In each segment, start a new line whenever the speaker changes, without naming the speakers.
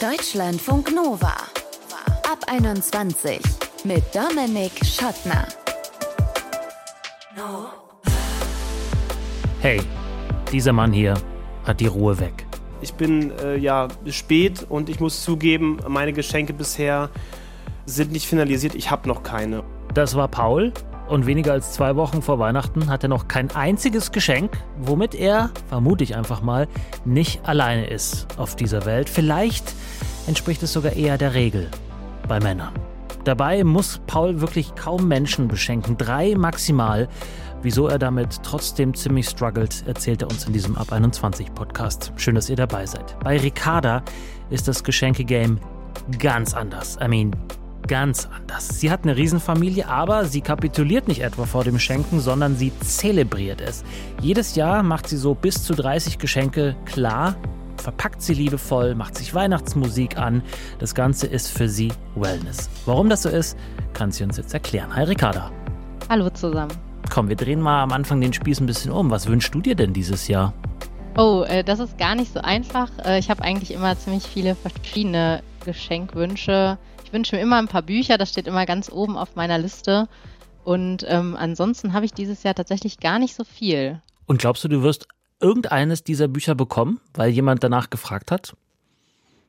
Deutschlandfunk Nova. Ab 21 mit Dominik Schottner.
Hey, dieser Mann hier hat die Ruhe weg.
Ich bin äh, ja spät und ich muss zugeben, meine Geschenke bisher sind nicht finalisiert. Ich habe noch keine.
Das war Paul. Und weniger als zwei Wochen vor Weihnachten hat er noch kein einziges Geschenk, womit er, vermute ich einfach mal, nicht alleine ist auf dieser Welt. Vielleicht entspricht es sogar eher der Regel bei Männern. Dabei muss Paul wirklich kaum Menschen beschenken, drei maximal. Wieso er damit trotzdem ziemlich struggelt, erzählt er uns in diesem Ab 21 Podcast. Schön, dass ihr dabei seid. Bei Ricarda ist das Geschenke-Game ganz anders. I mean, ganz anders. Sie hat eine Riesenfamilie, aber sie kapituliert nicht etwa vor dem Schenken, sondern sie zelebriert es. Jedes Jahr macht sie so bis zu 30 Geschenke klar, verpackt sie liebevoll, macht sich Weihnachtsmusik an. Das Ganze ist für sie Wellness. Warum das so ist, kann sie uns jetzt erklären. Hi Ricarda.
Hallo zusammen.
Komm, wir drehen mal am Anfang den Spieß ein bisschen um. Was wünschst du dir denn dieses Jahr?
Oh, äh, das ist gar nicht so einfach. Äh, ich habe eigentlich immer ziemlich viele verschiedene Geschenkwünsche. Ich wünsche mir immer ein paar Bücher, das steht immer ganz oben auf meiner Liste. Und ähm, ansonsten habe ich dieses Jahr tatsächlich gar nicht so viel.
Und glaubst du, du wirst irgendeines dieser Bücher bekommen, weil jemand danach gefragt hat?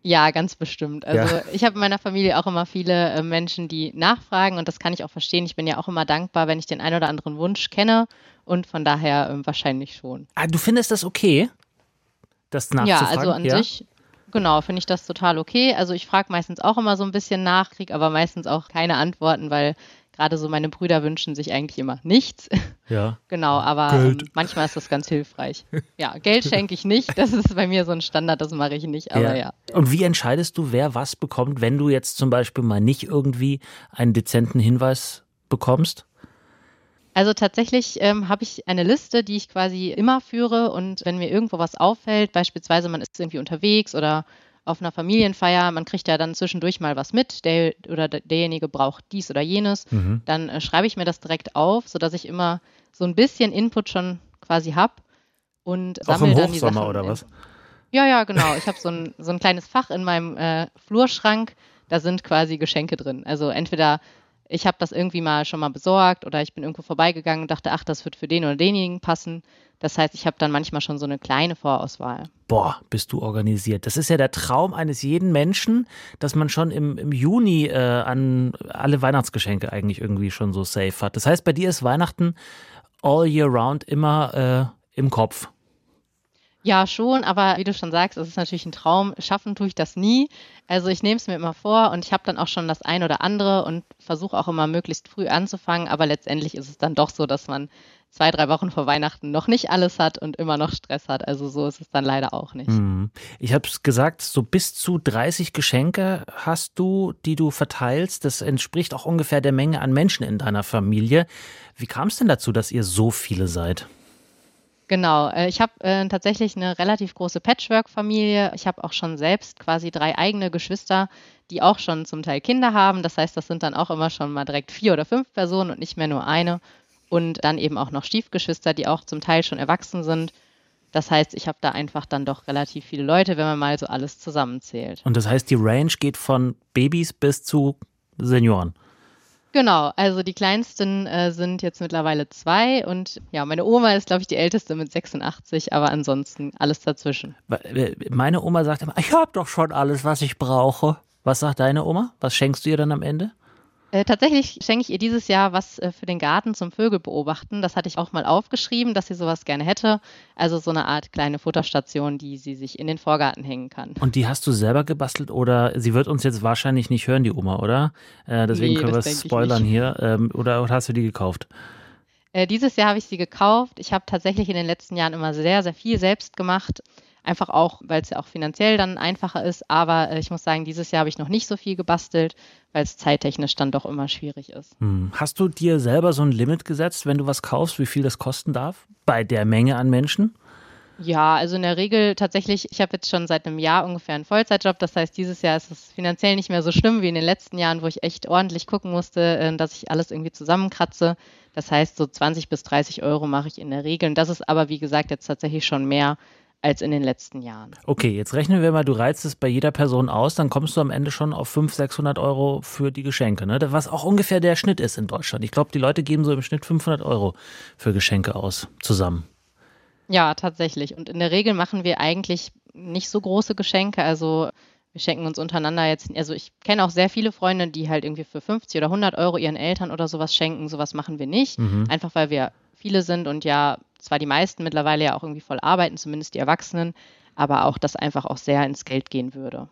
Ja, ganz bestimmt. Also ja. ich habe in meiner Familie auch immer viele äh, Menschen, die nachfragen und das kann ich auch verstehen. Ich bin ja auch immer dankbar, wenn ich den einen oder anderen Wunsch kenne und von daher äh, wahrscheinlich schon.
Ah, du findest das okay, das nachzufragen?
Ja, also an ja? sich Genau, finde ich das total okay. Also ich frage meistens auch immer so ein bisschen nach, kriege aber meistens auch keine Antworten, weil gerade so meine Brüder wünschen sich eigentlich immer nichts.
Ja.
genau, aber ähm, manchmal ist das ganz hilfreich. Ja, Geld schenke ich nicht. Das ist bei mir so ein Standard, das mache ich nicht, aber ja. ja.
Und wie entscheidest du, wer was bekommt, wenn du jetzt zum Beispiel mal nicht irgendwie einen dezenten Hinweis bekommst?
Also tatsächlich ähm, habe ich eine Liste, die ich quasi immer führe und wenn mir irgendwo was auffällt, beispielsweise man ist irgendwie unterwegs oder auf einer Familienfeier, man kriegt ja dann zwischendurch mal was mit, der oder derjenige braucht dies oder jenes, mhm. dann äh, schreibe ich mir das direkt auf, sodass ich immer so ein bisschen Input schon quasi habe und sammle dann die Sachen.
oder was?
Ja, ja, genau. Ich habe so ein, so ein kleines Fach in meinem äh, Flurschrank, da sind quasi Geschenke drin. Also entweder ich habe das irgendwie mal schon mal besorgt oder ich bin irgendwo vorbeigegangen und dachte, ach, das wird für den oder denjenigen passen. Das heißt, ich habe dann manchmal schon so eine kleine Vorauswahl.
Boah, bist du organisiert. Das ist ja der Traum eines jeden Menschen, dass man schon im, im Juni äh, an alle Weihnachtsgeschenke eigentlich irgendwie schon so safe hat. Das heißt, bei dir ist Weihnachten all year round immer äh, im Kopf.
Ja, schon, aber wie du schon sagst, es ist natürlich ein Traum. Schaffen tue ich das nie. Also ich nehme es mir immer vor und ich habe dann auch schon das ein oder andere und versuche auch immer möglichst früh anzufangen. Aber letztendlich ist es dann doch so, dass man zwei, drei Wochen vor Weihnachten noch nicht alles hat und immer noch Stress hat. Also so ist es dann leider auch nicht.
Mhm. Ich habe es gesagt, so bis zu 30 Geschenke hast du, die du verteilst. Das entspricht auch ungefähr der Menge an Menschen in deiner Familie. Wie kam es denn dazu, dass ihr so viele seid?
Genau, äh, ich habe äh, tatsächlich eine relativ große Patchwork-Familie. Ich habe auch schon selbst quasi drei eigene Geschwister, die auch schon zum Teil Kinder haben. Das heißt, das sind dann auch immer schon mal direkt vier oder fünf Personen und nicht mehr nur eine. Und dann eben auch noch Stiefgeschwister, die auch zum Teil schon erwachsen sind. Das heißt, ich habe da einfach dann doch relativ viele Leute, wenn man mal so alles zusammenzählt.
Und das heißt, die Range geht von Babys bis zu Senioren.
Genau, also die kleinsten äh, sind jetzt mittlerweile zwei und ja, meine Oma ist, glaube ich, die älteste mit 86, aber ansonsten alles dazwischen.
Äh, meine Oma sagt immer, ich habe doch schon alles, was ich brauche. Was sagt deine Oma? Was schenkst du ihr dann am Ende?
Äh, tatsächlich schenke ich ihr dieses Jahr was äh, für den Garten zum Vögel beobachten. Das hatte ich auch mal aufgeschrieben, dass sie sowas gerne hätte. Also so eine Art kleine Futterstation, die sie sich in den Vorgarten hängen kann.
Und die hast du selber gebastelt oder sie wird uns jetzt wahrscheinlich nicht hören, die Oma, oder? Äh, deswegen nee, können wir es spoilern hier. Ähm, oder, oder hast du die gekauft?
Äh, dieses Jahr habe ich sie gekauft. Ich habe tatsächlich in den letzten Jahren immer sehr, sehr viel selbst gemacht. Einfach auch, weil es ja auch finanziell dann einfacher ist. Aber äh, ich muss sagen, dieses Jahr habe ich noch nicht so viel gebastelt, weil es zeittechnisch dann doch immer schwierig ist.
Hm. Hast du dir selber so ein Limit gesetzt, wenn du was kaufst, wie viel das kosten darf? Bei der Menge an Menschen?
Ja, also in der Regel tatsächlich, ich habe jetzt schon seit einem Jahr ungefähr einen Vollzeitjob. Das heißt, dieses Jahr ist es finanziell nicht mehr so schlimm wie in den letzten Jahren, wo ich echt ordentlich gucken musste, äh, dass ich alles irgendwie zusammenkratze. Das heißt, so 20 bis 30 Euro mache ich in der Regel. Und das ist aber, wie gesagt, jetzt tatsächlich schon mehr, als in den letzten Jahren.
Okay, jetzt rechnen wir mal, du reizt es bei jeder Person aus, dann kommst du am Ende schon auf 500, 600 Euro für die Geschenke, ne? was auch ungefähr der Schnitt ist in Deutschland. Ich glaube, die Leute geben so im Schnitt 500 Euro für Geschenke aus, zusammen.
Ja, tatsächlich. Und in der Regel machen wir eigentlich nicht so große Geschenke. Also wir schenken uns untereinander jetzt, also ich kenne auch sehr viele Freunde, die halt irgendwie für 50 oder 100 Euro ihren Eltern oder sowas schenken. Sowas machen wir nicht. Mhm. Einfach weil wir viele sind und ja zwar die meisten mittlerweile ja auch irgendwie voll arbeiten, zumindest die Erwachsenen, aber auch das einfach auch sehr ins Geld gehen würde.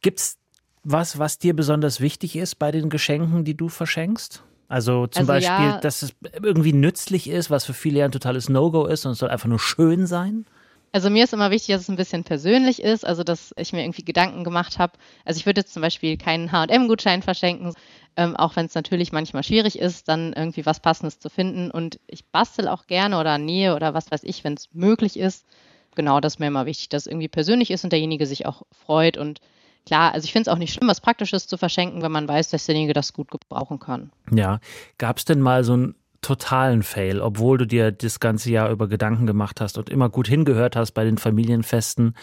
Gibt es was, was dir besonders wichtig ist bei den Geschenken, die du verschenkst? Also zum also Beispiel, ja, dass es irgendwie nützlich ist, was für viele ja ein totales No-Go ist und es soll einfach nur schön sein?
Also mir ist immer wichtig, dass es ein bisschen persönlich ist, also dass ich mir irgendwie Gedanken gemacht habe. Also ich würde jetzt zum Beispiel keinen H&M-Gutschein verschenken, ähm, auch wenn es natürlich manchmal schwierig ist, dann irgendwie was Passendes zu finden. Und ich bastel auch gerne oder nähe oder was weiß ich, wenn es möglich ist. Genau, das ist mir immer wichtig, dass es irgendwie persönlich ist und derjenige sich auch freut. Und klar, also ich finde es auch nicht schlimm, was Praktisches zu verschenken, wenn man weiß, dass derjenige das gut gebrauchen kann.
Ja, gab es denn mal so ein totalen Fail, obwohl du dir das ganze Jahr über Gedanken gemacht hast und immer gut hingehört hast bei den Familienfesten,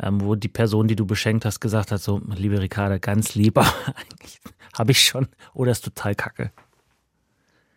ähm, wo die Person, die du beschenkt hast, gesagt hat, so, liebe Ricarda, ganz lieber, eigentlich habe ich schon, oder ist total kacke.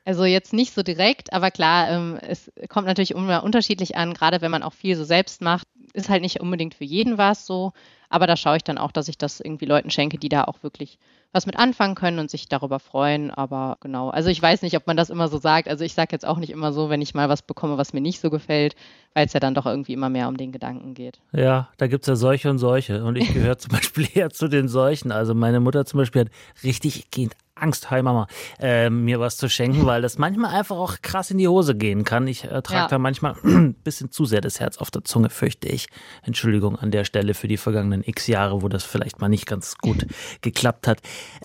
Also jetzt nicht so direkt, aber klar, ähm, es kommt natürlich immer unterschiedlich an, gerade wenn man auch viel so selbst macht, ist halt nicht unbedingt für jeden was so, aber da schaue ich dann auch, dass ich das irgendwie Leuten schenke, die da auch wirklich was mit anfangen können und sich darüber freuen. Aber genau, also ich weiß nicht, ob man das immer so sagt. Also ich sage jetzt auch nicht immer so, wenn ich mal was bekomme, was mir nicht so gefällt, weil es ja dann doch irgendwie immer mehr um den Gedanken geht.
Ja, da gibt es ja solche und solche. Und ich gehöre zum Beispiel eher zu den solchen. Also meine Mutter zum Beispiel hat richtig gehend Angst, hi Mama, äh, mir was zu schenken, weil das manchmal einfach auch krass in die Hose gehen kann. Ich äh, trage ja. da manchmal ein bisschen zu sehr das Herz auf der Zunge, fürchte ich. Entschuldigung an der Stelle für die vergangenen x Jahre, wo das vielleicht mal nicht ganz gut geklappt hat.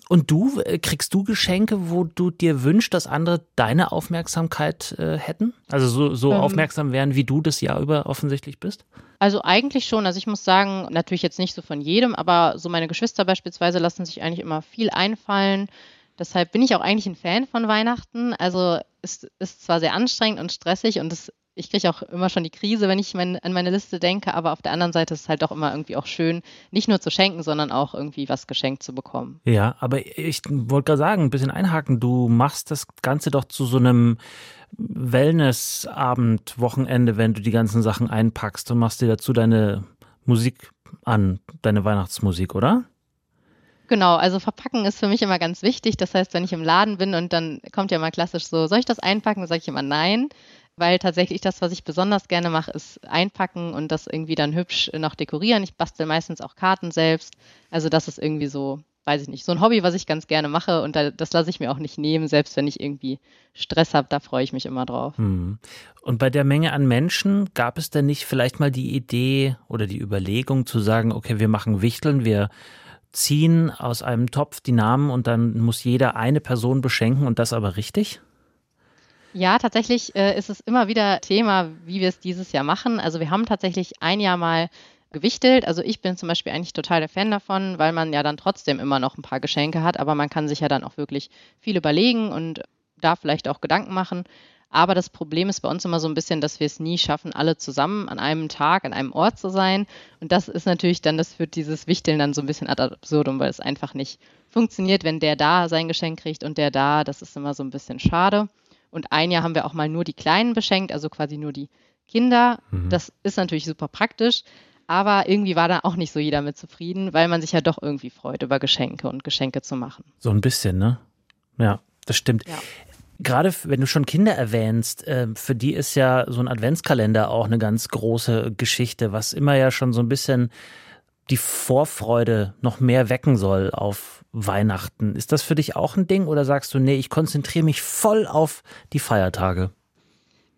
Und du, äh, kriegst du Geschenke, wo du dir wünschst, dass andere deine Aufmerksamkeit äh, hätten? Also so, so ähm. aufmerksam wären, wie du das Jahr über offensichtlich bist?
Also eigentlich schon. Also ich muss sagen, natürlich jetzt nicht so von jedem, aber so meine Geschwister beispielsweise lassen sich eigentlich immer viel einfallen. Deshalb bin ich auch eigentlich ein Fan von Weihnachten. Also es ist zwar sehr anstrengend und stressig und es, ich kriege auch immer schon die Krise, wenn ich mein, an meine Liste denke, aber auf der anderen Seite ist es halt auch immer irgendwie auch schön, nicht nur zu schenken, sondern auch irgendwie was geschenkt zu bekommen.
Ja, aber ich wollte gerade sagen, ein bisschen einhaken. Du machst das Ganze doch zu so einem Wellnessabend, Wochenende, wenn du die ganzen Sachen einpackst und machst dir dazu deine Musik an, deine Weihnachtsmusik, oder?
Genau, also verpacken ist für mich immer ganz wichtig. Das heißt, wenn ich im Laden bin und dann kommt ja mal klassisch so, soll ich das einpacken? Dann sage ich immer nein, weil tatsächlich das, was ich besonders gerne mache, ist einpacken und das irgendwie dann hübsch noch dekorieren. Ich bastel meistens auch Karten selbst. Also das ist irgendwie so, weiß ich nicht, so ein Hobby, was ich ganz gerne mache und das lasse ich mir auch nicht nehmen, selbst wenn ich irgendwie Stress habe, da freue ich mich immer drauf.
Hm. Und bei der Menge an Menschen gab es denn nicht vielleicht mal die Idee oder die Überlegung zu sagen, okay, wir machen Wichteln, wir ziehen aus einem Topf die Namen und dann muss jeder eine Person beschenken und das aber richtig?
Ja, tatsächlich äh, ist es immer wieder Thema, wie wir es dieses Jahr machen. Also wir haben tatsächlich ein Jahr mal gewichtelt. Also ich bin zum Beispiel eigentlich total der Fan davon, weil man ja dann trotzdem immer noch ein paar Geschenke hat, aber man kann sich ja dann auch wirklich viel überlegen und da vielleicht auch Gedanken machen. Aber das Problem ist bei uns immer so ein bisschen, dass wir es nie schaffen, alle zusammen an einem Tag, an einem Ort zu sein. Und das ist natürlich dann, das führt dieses Wichteln dann so ein bisschen ad absurdum, weil es einfach nicht funktioniert, wenn der da sein Geschenk kriegt und der da. Das ist immer so ein bisschen schade. Und ein Jahr haben wir auch mal nur die Kleinen beschenkt, also quasi nur die Kinder. Mhm. Das ist natürlich super praktisch. Aber irgendwie war da auch nicht so jeder mit zufrieden, weil man sich ja doch irgendwie freut, über Geschenke und Geschenke zu machen.
So ein bisschen, ne? Ja, das stimmt. Ja. Gerade wenn du schon Kinder erwähnst, ähm, für die ist ja so ein Adventskalender auch eine ganz große Geschichte, was immer ja schon so ein bisschen die Vorfreude noch mehr wecken soll auf Weihnachten. Ist das für dich auch ein Ding oder sagst du, nee, ich konzentriere mich voll auf die Feiertage?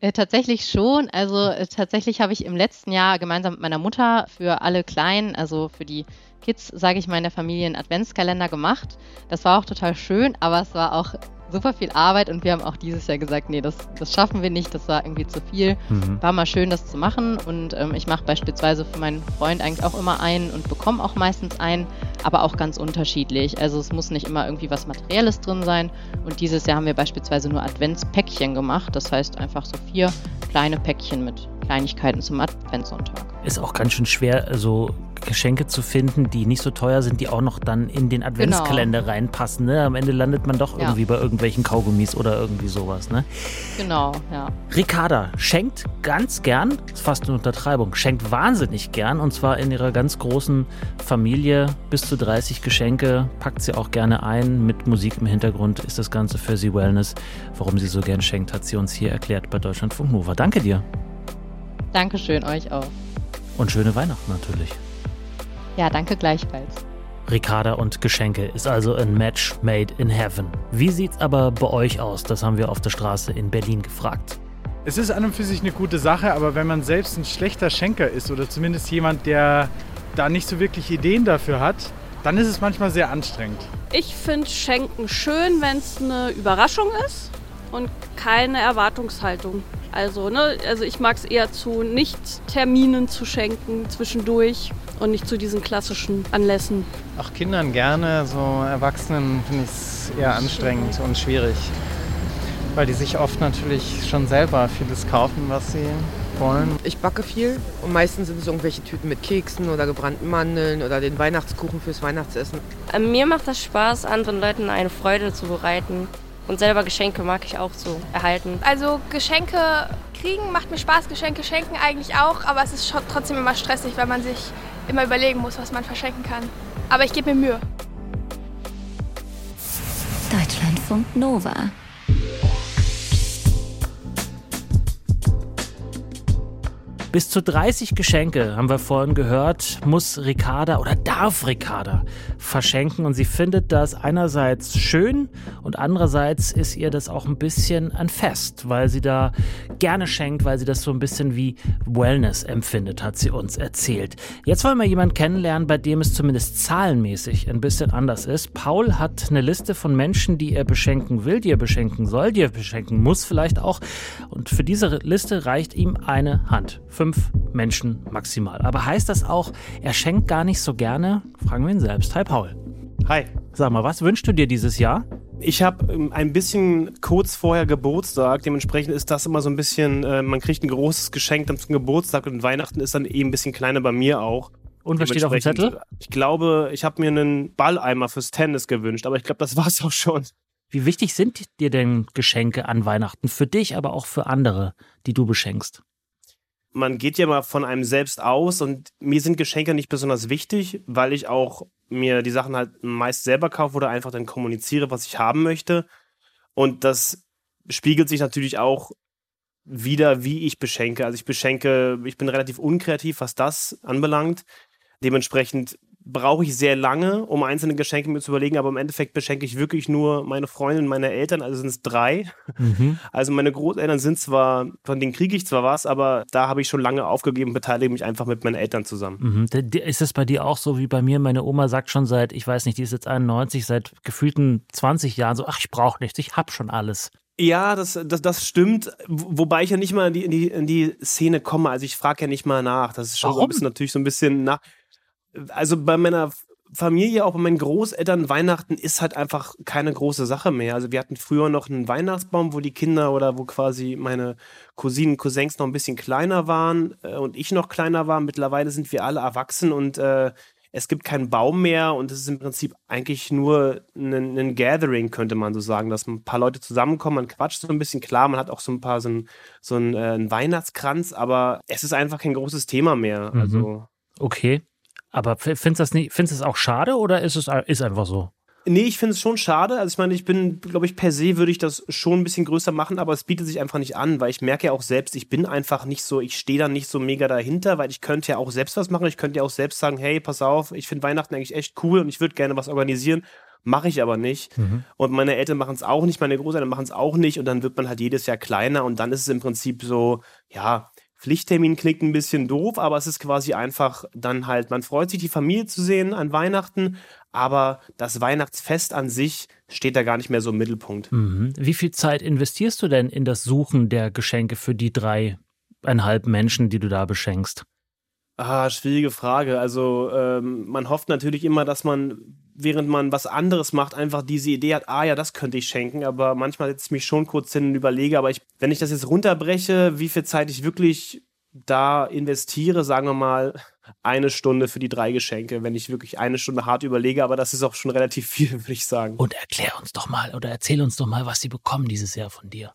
Äh, tatsächlich schon. Also äh, tatsächlich habe ich im letzten Jahr gemeinsam mit meiner Mutter für alle Kleinen, also für die Kids, sage ich mal, in der Familie einen Adventskalender gemacht. Das war auch total schön, aber es war auch super viel Arbeit und wir haben auch dieses Jahr gesagt, nee, das, das schaffen wir nicht, das war irgendwie zu viel. Mhm. War mal schön, das zu machen und ähm, ich mache beispielsweise für meinen Freund eigentlich auch immer einen und bekomme auch meistens einen, aber auch ganz unterschiedlich. Also es muss nicht immer irgendwie was Materielles drin sein und dieses Jahr haben wir beispielsweise nur Adventspäckchen gemacht, das heißt einfach so vier kleine Päckchen mit Kleinigkeiten zum Adventssonntag.
Ist auch ganz schön schwer, so Geschenke zu finden, die nicht so teuer sind, die auch noch dann in den Adventskalender genau. reinpassen. Ne? Am Ende landet man doch irgendwie ja. bei irgendwelchen Kaugummis oder irgendwie sowas. Ne?
Genau, ja.
Ricarda schenkt ganz gern, ist fast eine Untertreibung, schenkt wahnsinnig gern und zwar in ihrer ganz großen Familie. Bis zu 30 Geschenke packt sie auch gerne ein. Mit Musik im Hintergrund ist das Ganze für sie Wellness. Warum sie so gern schenkt, hat sie uns hier erklärt bei Deutschlandfunk Nova. Danke dir.
Dankeschön, euch auch.
Und schöne Weihnachten natürlich.
Ja, danke gleichfalls.
Ricarda und Geschenke ist also ein Match made in heaven. Wie sieht's aber bei euch aus? Das haben wir auf der Straße in Berlin gefragt.
Es ist an und für sich eine gute Sache, aber wenn man selbst ein schlechter Schenker ist oder zumindest jemand, der da nicht so wirklich Ideen dafür hat, dann ist es manchmal sehr anstrengend.
Ich finde Schenken schön, wenn es eine Überraschung ist und keine Erwartungshaltung. Also, ne, also ich mag es eher zu Nicht-Terminen zu schenken zwischendurch und nicht zu diesen klassischen Anlässen.
Auch Kindern gerne, so Erwachsenen finde ich es eher anstrengend und schwierig. Weil die sich oft natürlich schon selber vieles kaufen, was sie wollen.
Ich backe viel und meistens sind es irgendwelche Tüten mit Keksen oder gebrannten Mandeln oder den Weihnachtskuchen fürs Weihnachtsessen.
Äh, mir macht das Spaß, anderen Leuten eine Freude zu bereiten. Und selber Geschenke mag ich auch so erhalten.
Also Geschenke kriegen macht mir Spaß, Geschenke schenken eigentlich auch, aber es ist trotzdem immer stressig, weil man sich immer überlegen muss, was man verschenken kann. Aber ich gebe mir Mühe.
Deutschlandfunk Nova
Bis zu 30 Geschenke, haben wir vorhin gehört, muss Ricarda oder darf Ricarda verschenken. Und sie findet das einerseits schön und andererseits ist ihr das auch ein bisschen ein Fest, weil sie da gerne schenkt, weil sie das so ein bisschen wie Wellness empfindet, hat sie uns erzählt. Jetzt wollen wir jemanden kennenlernen, bei dem es zumindest zahlenmäßig ein bisschen anders ist. Paul hat eine Liste von Menschen, die er beschenken will, die er beschenken soll, die er beschenken muss vielleicht auch. Und für diese Liste reicht ihm eine Hand fünf Menschen maximal. Aber heißt das auch, er schenkt gar nicht so gerne? Fragen wir ihn selbst. Hi Paul.
Hi.
Sag mal, was wünschst du dir dieses Jahr?
Ich habe ähm, ein bisschen kurz vorher Geburtstag, dementsprechend ist das immer so ein bisschen, äh, man kriegt ein großes Geschenk dann zum Geburtstag und Weihnachten ist dann eben ein bisschen kleiner bei mir auch.
Und was steht auf dem Zettel?
Ich glaube, ich habe mir einen Balleimer fürs Tennis gewünscht, aber ich glaube, das war es auch schon.
Wie wichtig sind dir denn Geschenke an Weihnachten? Für dich, aber auch für andere, die du beschenkst?
Man geht ja mal von einem selbst aus und mir sind Geschenke nicht besonders wichtig, weil ich auch mir die Sachen halt meist selber kaufe oder einfach dann kommuniziere, was ich haben möchte. Und das spiegelt sich natürlich auch wieder, wie ich beschenke. Also ich beschenke, ich bin relativ unkreativ, was das anbelangt. Dementsprechend brauche ich sehr lange, um einzelne Geschenke mir zu überlegen, aber im Endeffekt beschenke ich wirklich nur meine Freundin und meine Eltern, also sind es drei. Mhm. Also meine Großeltern sind zwar, von denen kriege ich zwar was, aber da habe ich schon lange aufgegeben, beteilige mich einfach mit meinen Eltern zusammen.
Mhm. Ist es bei dir auch so wie bei mir? Meine Oma sagt schon seit, ich weiß nicht, die ist jetzt 91, seit gefühlten 20 Jahren so, ach, ich brauche nichts, ich habe schon alles.
Ja, das, das, das stimmt. Wobei ich ja nicht mal in die, in die, in die Szene komme. Also ich frage ja nicht mal nach. Das ist schon so ein bisschen, natürlich so ein bisschen nach also bei meiner Familie, auch bei meinen Großeltern, Weihnachten ist halt einfach keine große Sache mehr. Also wir hatten früher noch einen Weihnachtsbaum, wo die Kinder oder wo quasi meine Cousinen, Cousins noch ein bisschen kleiner waren äh, und ich noch kleiner war. Mittlerweile sind wir alle erwachsen und äh, es gibt keinen Baum mehr und es ist im Prinzip eigentlich nur ein, ein, Gathering, könnte man so sagen, dass ein paar Leute zusammenkommen, man quatscht so ein bisschen. Klar, man hat auch so ein paar, so ein, so ein, äh, einen Weihnachtskranz, aber es ist einfach kein großes Thema mehr.
Mhm.
Also.
Okay. Aber findest du das es auch schade oder ist es ist einfach so?
Nee, ich finde es schon schade. Also ich meine, ich bin, glaube ich, per se würde ich das schon ein bisschen größer machen, aber es bietet sich einfach nicht an, weil ich merke ja auch selbst, ich bin einfach nicht so, ich stehe da nicht so mega dahinter, weil ich könnte ja auch selbst was machen. Ich könnte ja auch selbst sagen, hey, pass auf, ich finde Weihnachten eigentlich echt cool und ich würde gerne was organisieren. Mache ich aber nicht. Mhm. Und meine Eltern machen es auch nicht, meine Großeltern machen es auch nicht. Und dann wird man halt jedes Jahr kleiner und dann ist es im Prinzip so, ja, Pflichttermin klingt ein bisschen doof, aber es ist quasi einfach dann halt, man freut sich, die Familie zu sehen an Weihnachten, aber das Weihnachtsfest an sich steht da gar nicht mehr so im Mittelpunkt.
Mhm. Wie viel Zeit investierst du denn in das Suchen der Geschenke für die dreieinhalb Menschen, die du da beschenkst?
Ah, schwierige Frage. Also ähm, man hofft natürlich immer, dass man während man was anderes macht, einfach diese Idee hat, ah ja, das könnte ich schenken, aber manchmal setze ich mich schon kurz hin und überlege, aber ich, wenn ich das jetzt runterbreche, wie viel Zeit ich wirklich da investiere, sagen wir mal, eine Stunde für die drei Geschenke, wenn ich wirklich eine Stunde hart überlege, aber das ist auch schon relativ viel, würde ich sagen.
Und erklär uns doch mal oder erzähl uns doch mal, was sie bekommen dieses Jahr von dir.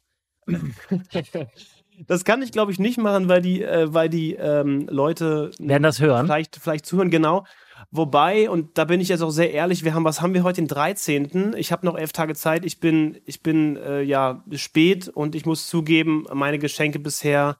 Das kann ich, glaube ich, nicht machen, weil die, äh, weil die ähm, Leute
werden das hören.
Vielleicht, vielleicht zuhören, genau. Wobei, und da bin ich jetzt auch sehr ehrlich, wir haben, was haben wir heute, den 13. Ich habe noch elf Tage Zeit. Ich bin, ich bin äh, ja spät und ich muss zugeben, meine Geschenke bisher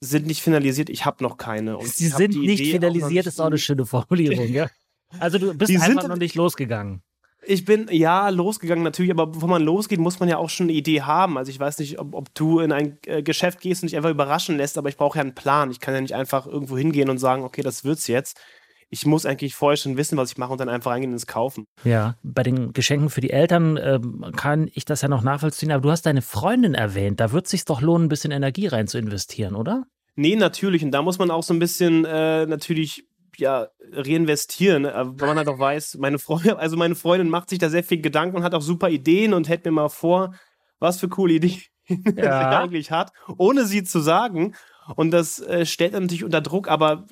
sind nicht finalisiert. Ich habe noch keine. Und
Sie sind nicht Idee finalisiert, ist auch eine schöne Formulierung, ja. Also du bist die einfach noch nicht losgegangen.
Ich bin ja losgegangen natürlich, aber bevor man losgeht, muss man ja auch schon eine Idee haben. Also ich weiß nicht, ob, ob du in ein äh, Geschäft gehst und dich einfach überraschen lässt, aber ich brauche ja einen Plan. Ich kann ja nicht einfach irgendwo hingehen und sagen, okay, das wird's jetzt. Ich muss eigentlich vorher schon wissen, was ich mache und dann einfach reingehen und es kaufen.
Ja, bei den Geschenken für die Eltern äh, kann ich das ja noch nachvollziehen, aber du hast deine Freundin erwähnt. Da wird es sich doch lohnen, ein bisschen Energie rein zu investieren, oder?
Nee, natürlich. Und da muss man auch so ein bisschen äh, natürlich ja, reinvestieren, äh, weil man halt auch weiß, meine Freundin, also meine Freundin macht sich da sehr viel Gedanken und hat auch super Ideen und hält mir mal vor, was für coole Ideen ja. sie eigentlich hat, ohne sie zu sagen. Und das äh, stellt natürlich unter Druck, aber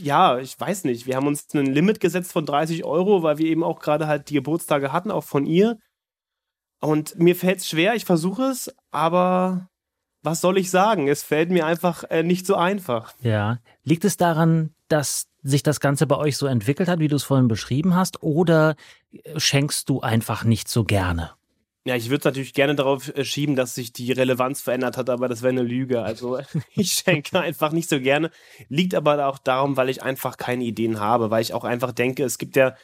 ja, ich weiß nicht. Wir haben uns ein Limit gesetzt von 30 Euro, weil wir eben auch gerade halt die Geburtstage hatten, auch von ihr. Und mir fällt es schwer, ich versuche es, aber was soll ich sagen? Es fällt mir einfach äh, nicht so einfach.
Ja. Liegt es daran, dass sich das Ganze bei euch so entwickelt hat, wie du es vorhin beschrieben hast, oder äh, schenkst du einfach nicht so gerne?
Ja, ich würde es natürlich gerne darauf äh, schieben, dass sich die Relevanz verändert hat, aber das wäre eine Lüge. Also ich schenke einfach nicht so gerne. Liegt aber auch darum, weil ich einfach keine Ideen habe, weil ich auch einfach denke, es gibt ja,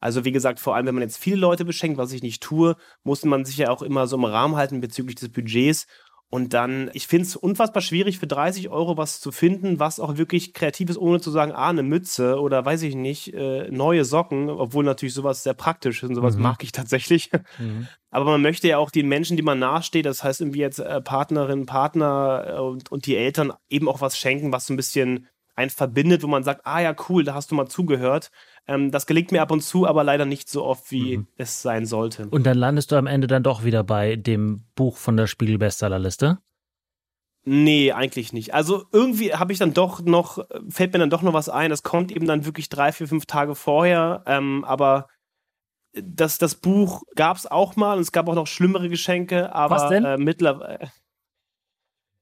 also wie gesagt, vor allem wenn man jetzt viele Leute beschenkt, was ich nicht tue, muss man sich ja auch immer so im Rahmen halten bezüglich des Budgets. Und dann, ich finde es unfassbar schwierig, für 30 Euro was zu finden, was auch wirklich kreativ ist, ohne zu sagen, ah, eine Mütze oder weiß ich nicht, äh, neue Socken, obwohl natürlich sowas sehr praktisch ist und sowas mhm. mag ich tatsächlich. Mhm. Aber man möchte ja auch den Menschen, die man nahesteht, das heißt irgendwie jetzt äh, Partnerin, Partner äh, und, und die Eltern eben auch was schenken, was so ein bisschen einen verbindet, wo man sagt, ah ja, cool, da hast du mal zugehört. Ähm, das gelingt mir ab und zu, aber leider nicht so oft, wie mhm. es sein sollte.
Und dann landest du am Ende dann doch wieder bei dem Buch von der Spiegel-Bestsellerliste?
Nee, eigentlich nicht. Also irgendwie habe ich dann doch noch, fällt mir dann doch noch was ein. Es kommt eben dann wirklich drei, vier, fünf Tage vorher. Ähm, aber das, das Buch gab es auch mal und es gab auch noch schlimmere Geschenke. Aber
was denn?
Äh, mittlerweile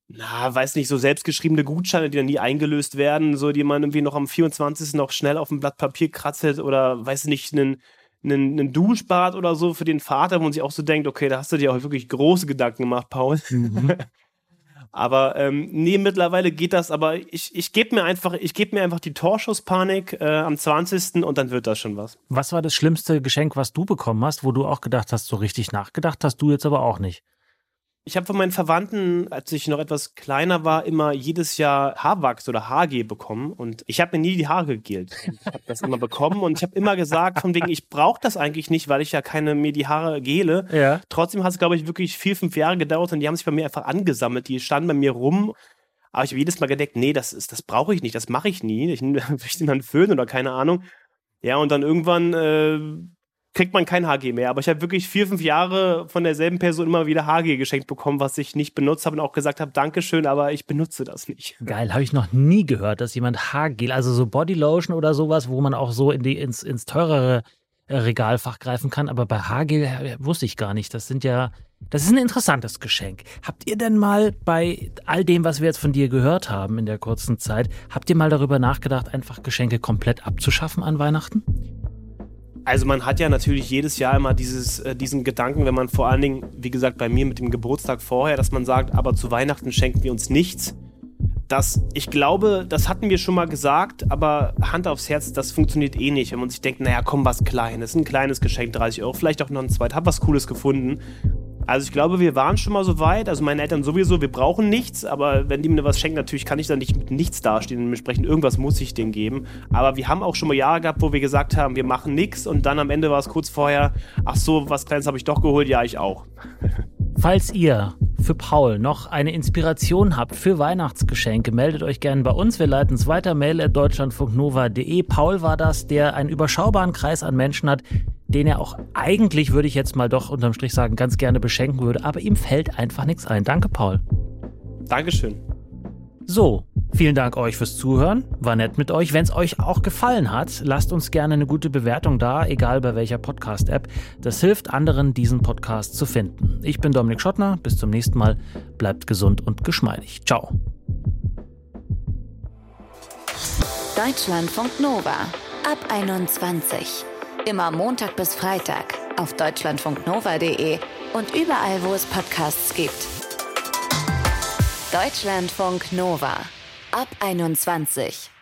na, weiß nicht, so selbstgeschriebene Gutscheine, die dann nie eingelöst werden, so die man irgendwie noch am 24. noch schnell auf ein Blatt Papier kratzt oder weiß nicht, einen, einen, einen Duschbad oder so für den Vater, wo man sich auch so denkt, okay, da hast du dir auch wirklich große Gedanken gemacht, Paul. Mhm. aber ähm, nee, mittlerweile geht das, aber ich, ich gebe mir einfach, ich gebe mir einfach die Torschusspanik äh, am 20. und dann wird das schon was.
Was war das schlimmste Geschenk, was du bekommen hast, wo du auch gedacht hast, so richtig nachgedacht hast du jetzt aber auch nicht?
Ich habe von meinen Verwandten, als ich noch etwas kleiner war, immer jedes Jahr Haarwachs oder Haargel bekommen und ich habe mir nie die Haare gegelt. Ich habe das immer bekommen und ich habe immer gesagt, von wegen, ich brauche das eigentlich nicht, weil ich ja keine mir die Haare gele.
Ja.
Trotzdem hat es, glaube ich, wirklich vier, fünf Jahre gedauert und die haben sich bei mir einfach angesammelt. Die standen bei mir rum. Aber ich habe jedes Mal gedeckt, nee, das, ist, das brauche ich nicht, das mache ich nie. Ich möchte dann föhnen oder keine Ahnung. Ja, und dann irgendwann äh, kriegt man kein HG mehr. Aber ich habe wirklich vier, fünf Jahre von derselben Person immer wieder HG geschenkt bekommen, was ich nicht benutzt habe und auch gesagt habe, Dankeschön, aber ich benutze das nicht.
Geil, habe ich noch nie gehört, dass jemand Haargel, also so Bodylotion oder sowas, wo man auch so in die, ins, ins teurere äh, Regalfach greifen kann. Aber bei Haargel äh, wusste ich gar nicht. Das sind ja, das ist ein interessantes Geschenk. Habt ihr denn mal bei all dem, was wir jetzt von dir gehört haben in der kurzen Zeit, habt ihr mal darüber nachgedacht, einfach Geschenke komplett abzuschaffen an Weihnachten?
Also man hat ja natürlich jedes Jahr immer dieses, äh, diesen Gedanken, wenn man vor allen Dingen, wie gesagt, bei mir mit dem Geburtstag vorher, dass man sagt, aber zu Weihnachten schenken wir uns nichts. Das, ich glaube, das hatten wir schon mal gesagt, aber Hand aufs Herz, das funktioniert eh nicht, wenn man sich denkt, naja, komm, was Kleines, ein kleines Geschenk, 30 Euro, vielleicht auch noch ein zweites, hab was Cooles gefunden. Also ich glaube, wir waren schon mal so weit. Also meine Eltern sowieso, wir brauchen nichts, aber wenn die mir was schenken, natürlich kann ich dann nicht mit nichts dastehen. Dementsprechend irgendwas muss ich denen geben. Aber wir haben auch schon mal Jahre gehabt, wo wir gesagt haben, wir machen nichts und dann am Ende war es kurz vorher, ach so, was Kleines habe ich doch geholt, ja, ich auch.
Falls ihr für Paul noch eine Inspiration habt für Weihnachtsgeschenke, meldet euch gerne bei uns. Wir leiten es weiter. Mail at deutschlandfunknova.de. Paul war das, der einen überschaubaren Kreis an Menschen hat, den er auch eigentlich, würde ich jetzt mal doch unterm Strich sagen, ganz gerne beschenken würde. Aber ihm fällt einfach nichts ein. Danke, Paul.
Dankeschön.
So, vielen Dank euch fürs Zuhören. War nett mit euch. Wenn es euch auch gefallen hat, lasst uns gerne eine gute Bewertung da, egal bei welcher Podcast-App. Das hilft anderen, diesen Podcast zu finden. Ich bin Dominik Schottner. Bis zum nächsten Mal. Bleibt gesund und geschmeidig. Ciao.
Deutschlandfunk Nova ab 21. Immer Montag bis Freitag auf deutschlandfunknova.de und überall, wo es Podcasts gibt. Deutschlandfunk Nova ab 21.